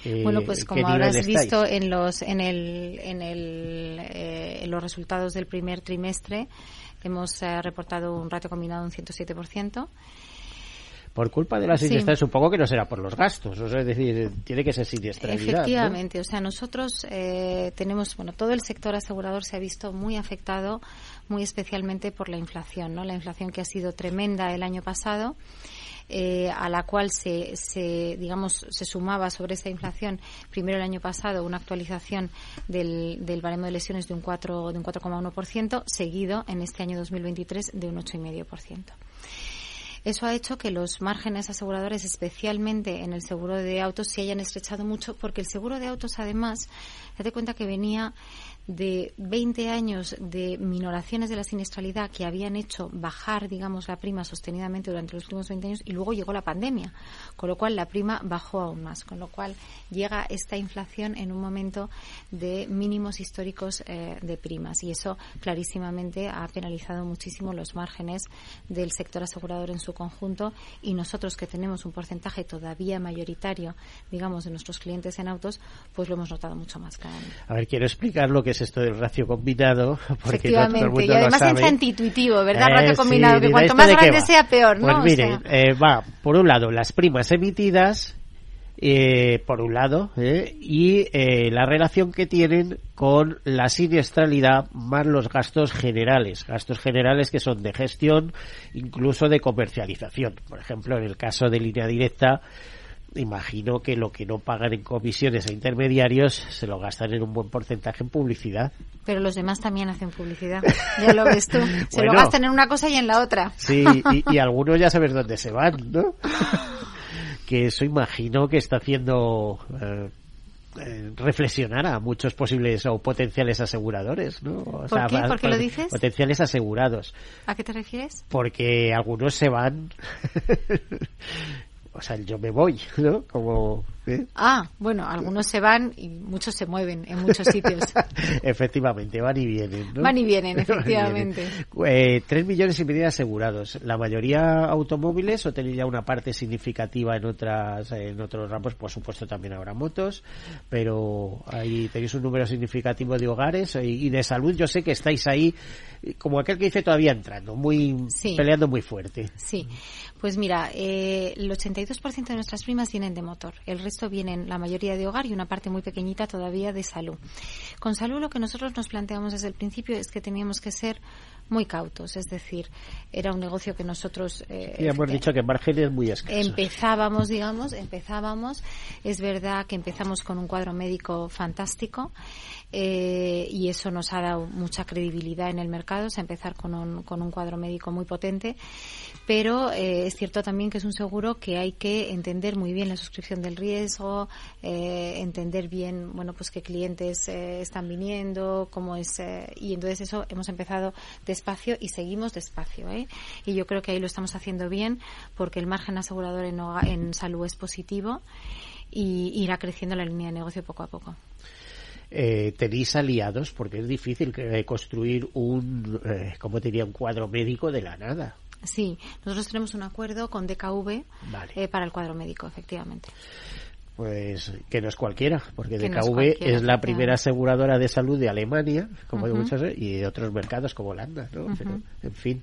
Eh, bueno, pues como habrás visto en los en el en el eh, en los resultados del primer trimestre hemos eh, reportado un ratio combinado de un 107%. Por culpa de la siniestralidad, supongo que no será por los gastos, o sea, es decir, tiene que ser siniestralidad. Efectivamente, o sea, nosotros tenemos, bueno, todo el sector asegurador se ha visto muy afectado, muy especialmente por la inflación, ¿no? La inflación que ha sido tremenda el año pasado eh, a la cual se, se, digamos, se sumaba sobre esa inflación primero el año pasado una actualización del, del baremo de lesiones de un 4, de un 4,1%, seguido en este año 2023 de un 8,5%. Eso ha hecho que los márgenes aseguradores, especialmente en el seguro de autos, se hayan estrechado mucho porque el seguro de autos, además, date cuenta que venía de 20 años de minoraciones de la siniestralidad que habían hecho bajar, digamos, la prima sostenidamente durante los últimos 20 años y luego llegó la pandemia, con lo cual la prima bajó aún más, con lo cual llega esta inflación en un momento de mínimos históricos eh, de primas y eso clarísimamente ha penalizado muchísimo los márgenes del sector asegurador en su conjunto y nosotros que tenemos un porcentaje todavía mayoritario, digamos, de nuestros clientes en autos, pues lo hemos notado mucho más claramente. A ver, quiero explicar lo que es esto del ratio combinado. Porque Efectivamente, y además es antiintuitivo, ¿verdad? Eh, ratio combinado, que cuanto más grande sea, peor, ¿no? Pues mire, eh, va, por un lado, las primas emitidas, eh, por un lado, eh, y eh, la relación que tienen con la siniestralidad más los gastos generales, gastos generales que son de gestión, incluso de comercialización. Por ejemplo, en el caso de línea directa, imagino que lo que no pagan en comisiones a intermediarios se lo gastan en un buen porcentaje en publicidad. Pero los demás también hacen publicidad, ya lo ves tú. Se lo gastan en una cosa y en la otra. Sí, y, algunos ya sabes dónde se van, ¿no? que eso imagino que está haciendo eh, eh, reflexionar a muchos posibles o potenciales aseguradores, ¿no? ¿Por qué? ¿Por qué lo dices? Potenciales asegurados. ¿A qué te refieres? Porque algunos se van o sea, yo me voy, ¿no? Como... ¿eh? Ah, bueno, algunos se van y muchos se mueven en muchos sitios. efectivamente, van y vienen, ¿no? Van y vienen, efectivamente. Eh, tres millones y medio asegurados. La mayoría automóviles o tenéis ya una parte significativa en otras en otros ramos, por supuesto también habrá motos, pero ahí tenéis un número significativo de hogares y, de salud. Yo sé que estáis ahí, como aquel que dice, todavía entrando, muy peleando muy fuerte. Sí. Pues mira, eh, el 82% de nuestras primas vienen de motor. El resto vienen la mayoría de hogar y una parte muy pequeñita todavía de salud. Con salud lo que nosotros nos planteamos desde el principio es que teníamos que ser muy cautos, es decir, era un negocio que nosotros eh, ya hemos dicho que márgenes muy escasos. Empezábamos, digamos, empezábamos. Es verdad que empezamos con un cuadro médico fantástico eh, y eso nos ha dado mucha credibilidad en el mercado, es empezar con un, con un cuadro médico muy potente pero eh, es cierto también que es un seguro que hay que entender muy bien la suscripción del riesgo, eh, entender bien, bueno, pues qué clientes eh, están viniendo, cómo es, y entonces eso hemos empezado despacio y seguimos despacio, Y yo creo que ahí lo estamos haciendo bien porque el margen asegurador en, salud es positivo y irá creciendo la línea de negocio poco a poco. tenéis aliados porque es difícil construir un, como diría, un cuadro médico de la nada. Sí, nosotros tenemos un acuerdo con DKV eh, para el cuadro médico, efectivamente. Pues que no es cualquiera, porque DKV es, la primera aseguradora de salud de Alemania, como hay muchas, y de otros mercados como Holanda, ¿no? en fin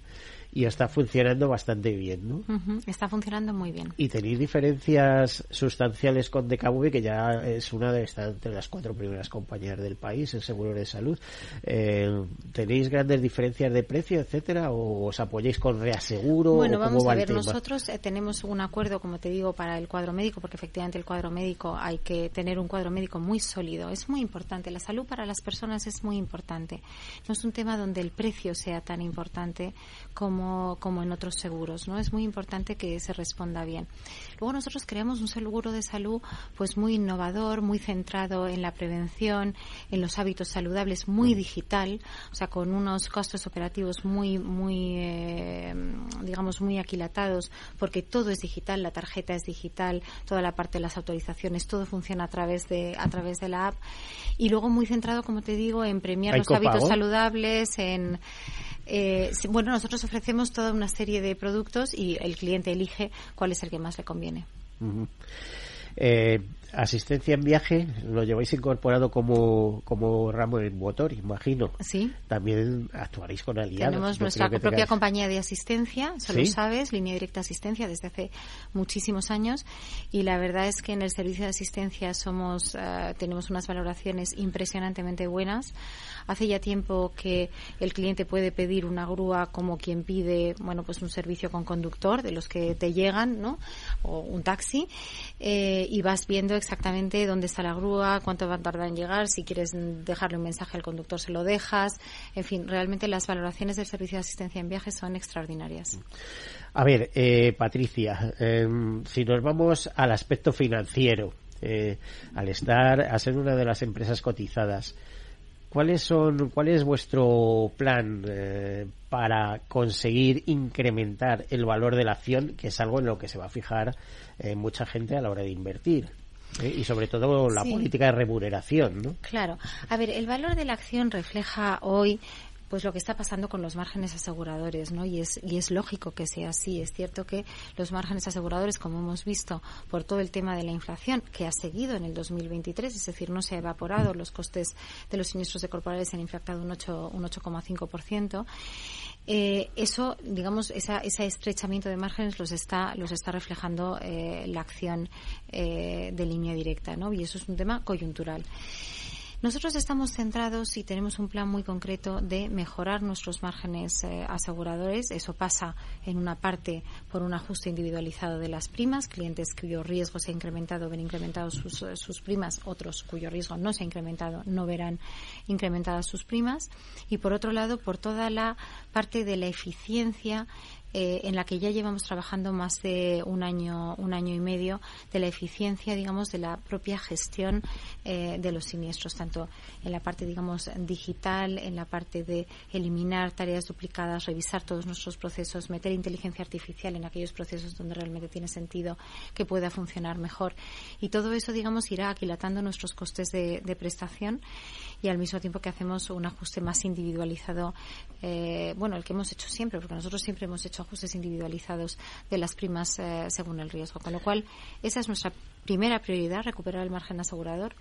y está funcionando bastante bien, ¿no? Está funcionando muy bien. Y tenéis diferencias sustanciales con DKV, que ya es una de estas entre las cuatro primeras compañías del país en seguro de salud. Eh, ¿Tenéis grandes diferencias de precio, etcétera, o os apoyáis con reaseguro? Bueno, vamos a ver, nosotros eh, tenemos un acuerdo, como te digo, para el cuadro médico, porque efectivamente el cuadro médico hay que tener un cuadro médico muy sólido. Es muy importante. La salud para las personas es muy importante. No es un tema donde el precio sea tan importante como como, en otros seguros, ¿no? Es muy importante que se responda bien. Luego nosotros creamos un seguro de salud pues muy innovador, muy centrado en la prevención, en los hábitos saludables, muy digital, o sea, con unos costos operativos muy, muy, eh, digamos, muy aquilatados, porque todo es digital, la tarjeta es digital, toda la parte de las autorizaciones, todo funciona a través de, a través de la app. Y luego muy centrado, como te digo, en premiar los hábitos saludables, en eh, bueno, nosotros ofrecemos toda una serie de productos y el cliente elige cuál es el que más le conviene. Eh, asistencia en viaje lo lleváis incorporado como, como ramo en motor, imagino. Sí. También actuaréis con aliados. Tenemos nuestra propia compañía de asistencia, solo sabes, línea directa asistencia desde hace muchísimos años y la verdad es que en el servicio de asistencia somos eh, tenemos unas valoraciones impresionantemente buenas. Hace ya tiempo que el cliente puede pedir una grúa como quien pide, bueno, pues un servicio con conductor de los que te llegan, ¿no? O un taxi eh, y vas viendo exactamente dónde está la grúa, cuánto va a tardar en llegar, si quieres dejarle un mensaje al conductor se lo dejas, en fin, realmente las valoraciones del servicio de asistencia en viajes son extraordinarias. A ver, eh, Patricia, em, si nos vamos al aspecto financiero, eh, al estar, a ser una de las empresas cotizadas, ¿Cuáles son, ¿Cuál es vuestro plan eh, para conseguir incrementar el valor de la acción, que es algo en lo que se va a fijar mucha gente a la hora de invertir? ¿Eh? y sobre todo la política de remuneración, ¿no? Claro. A ver, el valor de la acción refleja hoy pues lo que está pasando con los márgenes aseguradores, ¿no? Y es, y es lógico que sea así. Es cierto que los márgenes aseguradores, como hemos visto, por todo el tema de la inflación, que ha seguido en el 2023, es decir, no se ha evaporado, los costes de los siniestros de corporales se han inflado un 8,5%, un 8,5%. Eh, eso, digamos, esa, ese estrechamiento de márgenes los está, los está reflejando eh, la acción eh, de línea directa, ¿no? Y eso es un tema coyuntural. Nosotros estamos centrados y tenemos un plan muy concreto de mejorar nuestros márgenes eh, aseguradores. Eso pasa en una parte por un ajuste individualizado de las primas, clientes cuyo riesgo se ha incrementado ven incrementados sus, eh, sus primas, otros cuyo riesgo no se ha incrementado no verán incrementadas sus primas. Y por otro lado, por toda la parte de la eficiencia eh, en la que ya llevamos trabajando más de un año, un año y medio de la eficiencia, digamos, de la propia gestión eh, de los siniestros, tanto en la parte, digamos, digital, en la parte de eliminar tareas duplicadas, revisar todos nuestros procesos, meter inteligencia artificial en aquellos procesos donde realmente tiene sentido que pueda funcionar mejor. Y todo eso, digamos, irá aquilatando nuestros costes de, de prestación y al mismo tiempo que hacemos un ajuste más individualizado, eh, bueno, el que hemos hecho siempre, porque nosotros siempre hemos hecho ajustes individualizados de las primas eh, según el riesgo. Con lo cual, esa es nuestra primera prioridad, recuperar el margen asegurador.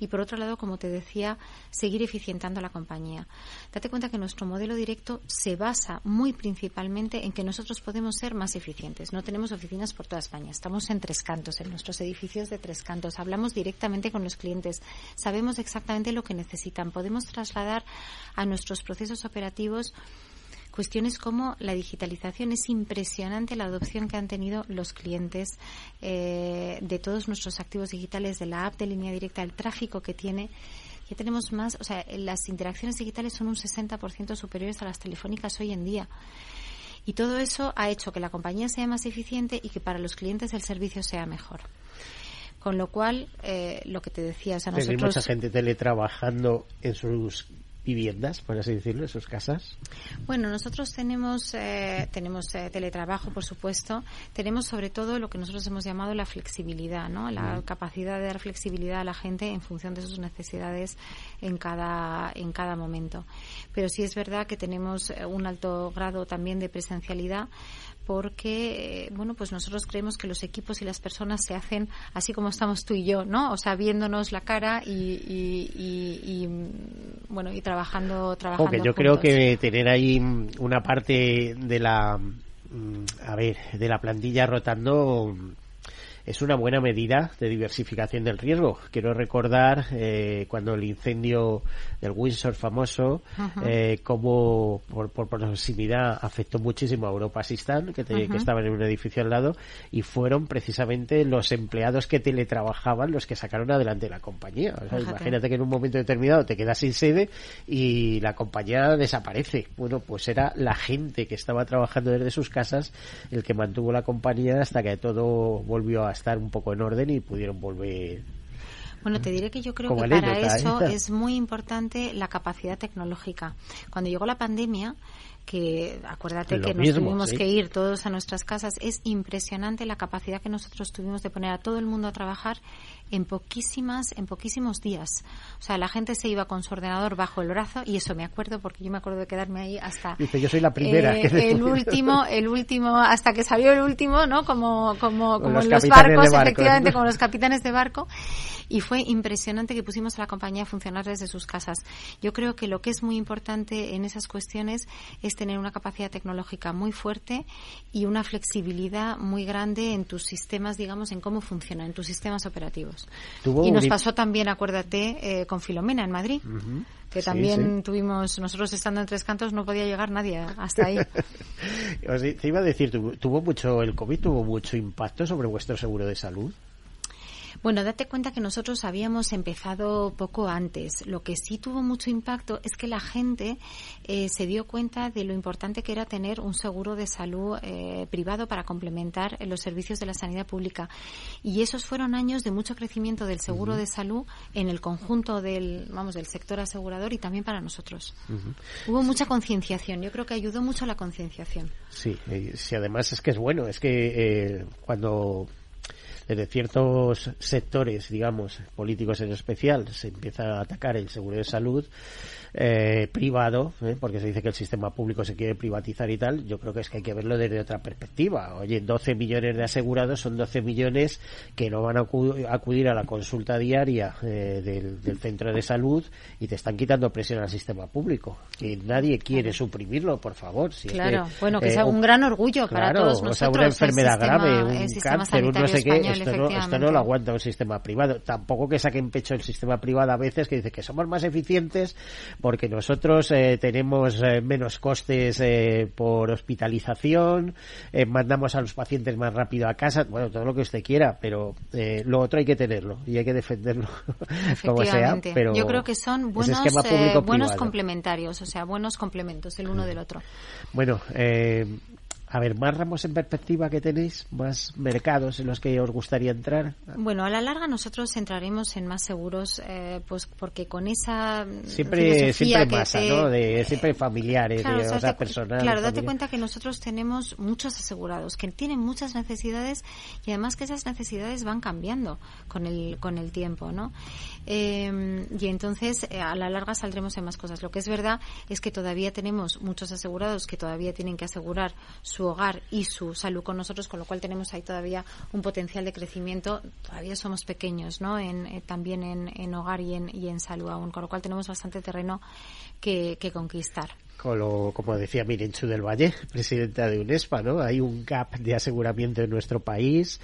Y por otro lado, como te decía, seguir eficientando la compañía. Date cuenta que nuestro modelo directo se basa muy principalmente en que nosotros podemos ser más eficientes. No tenemos oficinas por toda España. Estamos en tres cantos, en nuestros edificios de tres cantos. Hablamos directamente con los clientes. Sabemos exactamente lo que necesitan. Podemos trasladar a nuestros procesos operativos cuestiones como la digitalización. Es impresionante la adopción que han tenido los clientes eh, de todos nuestros activos digitales, de la app de línea directa, el tráfico que tiene. Ya tenemos más, o sea, las interacciones digitales son un 60% superiores a las telefónicas hoy en día. Y todo eso ha hecho que la compañía sea más eficiente y que para los clientes el servicio sea mejor. Con lo cual, eh, lo que te decía, o sea, nosotros... mucha gente teletrabajando en sus viviendas, por así decirlo, en sus casas? Bueno, nosotros tenemos, eh, tenemos eh, teletrabajo, por supuesto. Tenemos sobre todo lo que nosotros hemos llamado la flexibilidad, ¿no? La capacidad de dar flexibilidad a la gente en función de sus necesidades en cada, en cada momento. Pero sí es verdad que tenemos eh, un alto grado también de presencialidad porque, eh, bueno, pues nosotros creemos que los equipos y las personas se hacen así como estamos tú y yo, ¿no? O sea, viéndonos la cara y, bueno, y trabajando, trabajando. yo creo que tener ahí una parte de la, mm, a ver, de la plantilla rotando es una buena medida de diversificación del riesgo. Quiero recordar eh, cuando el incendio del Windsor famoso, eh, como por, proximidad afectó muchísimo a Europa Asistán, que, que estaban en un edificio al lado, y fueron precisamente los empleados que teletrabajaban los que sacaron adelante la compañía. imagínate que en un momento determinado te quedas sin sede y la compañía desaparece. Bueno, pues era la gente que estaba trabajando desde sus casas el que mantuvo la compañía hasta que todo volvió a estar un poco en orden y pudieron volver bueno, te diré que yo creo que para eso es muy importante la capacidad tecnológica. Cuando llegó la pandemia, que acuérdate que nos tuvimos que ir todos a nuestras casas, es impresionante la capacidad que nosotros tuvimos de poner a todo el mundo a trabajar en poquísimas, en poquísimos días. O sea, la gente se iba con su ordenador bajo el brazo y eso me acuerdo porque yo me acuerdo de quedarme ahí hasta. Dice, yo soy la primera. Eh, el último, el último, hasta que salió el último, ¿no? Como, como, como en los barcos, efectivamente, como los capitanes de barco. Y fue impresionante que pusimos a la compañía a funcionar desde sus casas. Yo creo que lo que es muy importante en esas cuestiones es tener una capacidad tecnológica muy fuerte y una flexibilidad muy grande en tus sistemas, digamos, en cómo funcionan, en tus sistemas operativos y nos pasó también, acuérdate, eh, con Filomena en Madrid. que también tuvimos, nosotros estando en Tres Cantos no podía llegar nadie hasta ahí. te iba a decir, ¿tuvo mucho, el COVID tuvo mucho impacto sobre vuestro seguro de salud? Bueno, date cuenta que nosotros habíamos empezado poco antes. Lo que sí tuvo mucho impacto es que la gente eh, se dio cuenta de lo importante que era tener un seguro de salud eh, privado para complementar los servicios de la sanidad pública. Y esos fueron años de mucho crecimiento del seguro de salud en el conjunto del, vamos, del sector asegurador y también para nosotros. Hubo mucha concienciación. Yo creo que ayudó mucho a la concienciación. Sí, sí, además es que es bueno. Es que eh, cuando desde ciertos sectores, digamos, políticos en especial, se empieza a atacar el seguro de salud, eh, privado, ¿eh? porque se dice que el sistema público se quiere privatizar y tal, yo creo que es que hay que verlo desde otra perspectiva. Oye, 12 millones de asegurados son 12 millones que no van a acudir a la consulta diaria eh, del, centro de salud y te están quitando presión al sistema público. Y nadie quiere suprimirlo, por favor. Si claro, bueno, que sea un gran orgullo para todos nosotros. O sea, una enfermedad grave, un cáncer, un no sé qué, esto no, esto no, lo aguanta un sistema privado. Tampoco que saquen pecho el sistema privado a veces que dice que somos más eficientes porque nosotros eh, tenemos eh, menos costes eh, por hospitalización, mandamos a los pacientes más rápido a casa, bueno, todo lo que usted quiera, pero lo otro hay que tenerlo y hay que defenderlo como sea. Pero yo creo que son buenos, buenos complementarios, o sea, buenos complementos el uno del otro. Bueno, a ver, más ramos en perspectiva que tenéis, más mercados en los que os gustaría entrar. Bueno, a la larga nosotros entraremos en más seguros, eh, pues porque con esa siempre siempre masa, ¿no? De siempre familiares, claro, de, o sea, personas. Claro, date cuenta que nosotros tenemos muchos asegurados que tienen muchas necesidades y además que esas necesidades van cambiando con el con el tiempo, ¿no? Eh, y entonces eh, a la larga saldremos en más cosas. Lo que es verdad es que todavía tenemos muchos asegurados que todavía tienen que asegurar su su hogar y su salud con nosotros, con lo cual tenemos ahí todavía un potencial de crecimiento. Todavía somos pequeños, ¿no? En, eh, también en, en, hogar y en, y en salud aún, con lo cual tenemos bastante terreno que, que conquistar. Como, como decía Mirenchu del Valle, presidenta de UNESPA, ¿no? Hay un gap de aseguramiento en nuestro país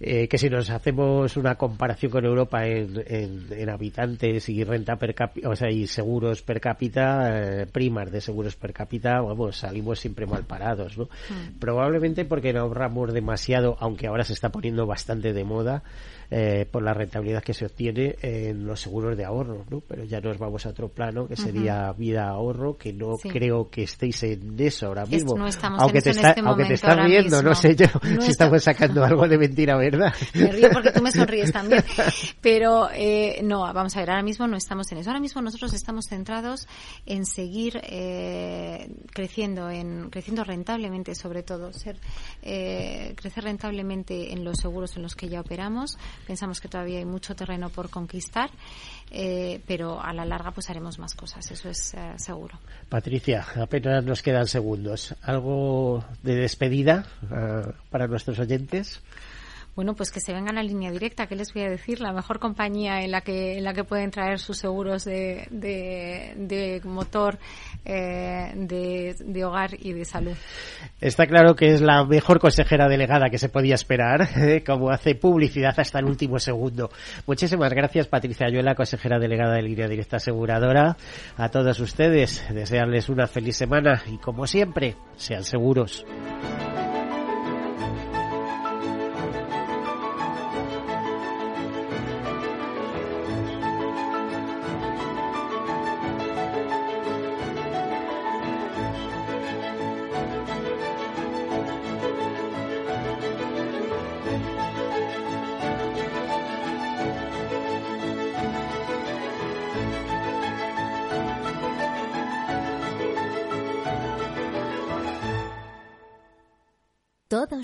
eh, que si nos hacemos una comparación con Europa en, en, habitantes y renta per cápita, o sea, y seguros per cápita, eh, primas de seguros per cápita, vamos, salimos siempre mal parados, ¿no? Mm. Probablemente porque no ahorramos demasiado, aunque ahora se está poniendo bastante de moda, eh, por la rentabilidad que se obtiene en los seguros de ahorro, ¿no? Pero ya nos vamos a otro plano que sería vida ahorro, que no creo que estéis en eso ahora mismo. aunque te, está, este aunque te estás riendo, no sé yo si estamos sacando algo de mentira, ¿verdad? Me río porque tú me sonríes también. Pero eh, no, vamos a ver, ahora mismo no estamos en eso. Ahora mismo nosotros estamos centrados en seguir eh, creciendo, en creciendo rentablemente, sobre todo, ser eh, crecer rentablemente en los seguros en los que ya operamos Pensamos que todavía hay mucho terreno por conquistar, eh, pero a la larga pues haremos más cosas, eso es eh, seguro. Patricia, apenas nos quedan segundos. ¿Algo de despedida uh, para nuestros oyentes? Bueno, pues que se vengan a línea directa, ¿qué les voy a decir? La mejor compañía en la que, en la que pueden traer sus seguros de, de, motor, eh, de, de, hogar y de salud. Está claro que es la mejor consejera delegada que se podía esperar, ¿eh? como hace publicidad hasta el último segundo. Muchísimas gracias, Patricia Ayuela, consejera delegada de línea directa aseguradora. A todos ustedes, desearles una feliz semana y, como siempre, sean seguros.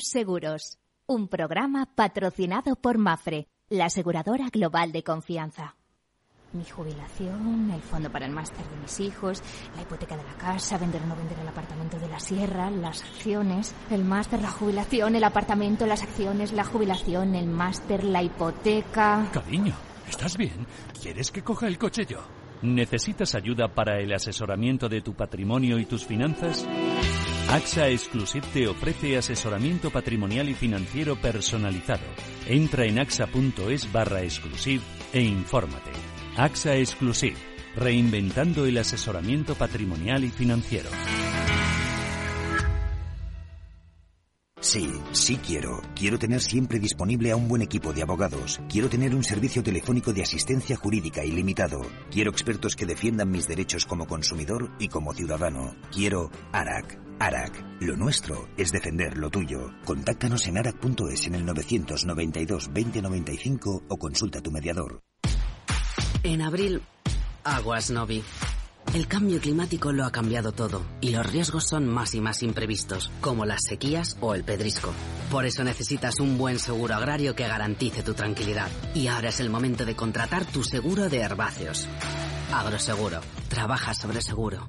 Seguros, un programa patrocinado por Mafre, la aseguradora global de confianza. Mi jubilación, el fondo para el máster de mis hijos, la hipoteca de la casa, vender o no vender el apartamento de la sierra, las acciones, el máster, la jubilación, el apartamento, las acciones, la jubilación, el máster, la hipoteca. Cariño, ¿estás bien? ¿Quieres que coja el coche yo? ¿Necesitas ayuda para el asesoramiento de tu patrimonio y tus finanzas? AXA Exclusive te ofrece asesoramiento patrimonial y financiero personalizado. Entra en axa.es barra exclusive e infórmate. AXA Exclusive, reinventando el asesoramiento patrimonial y financiero. Sí, sí quiero. Quiero tener siempre disponible a un buen equipo de abogados. Quiero tener un servicio telefónico de asistencia jurídica ilimitado. Quiero expertos que defiendan mis derechos como consumidor y como ciudadano. Quiero ARAC. ARAC. Lo nuestro es defender lo tuyo. Contáctanos en arac.es en el 992 2095 o consulta a tu mediador. En abril, aguas Novi. El cambio climático lo ha cambiado todo y los riesgos son más y más imprevistos, como las sequías o el pedrisco. Por eso necesitas un buen seguro agrario que garantice tu tranquilidad. Y ahora es el momento de contratar tu seguro de herbáceos. Agroseguro. Trabaja sobre seguro.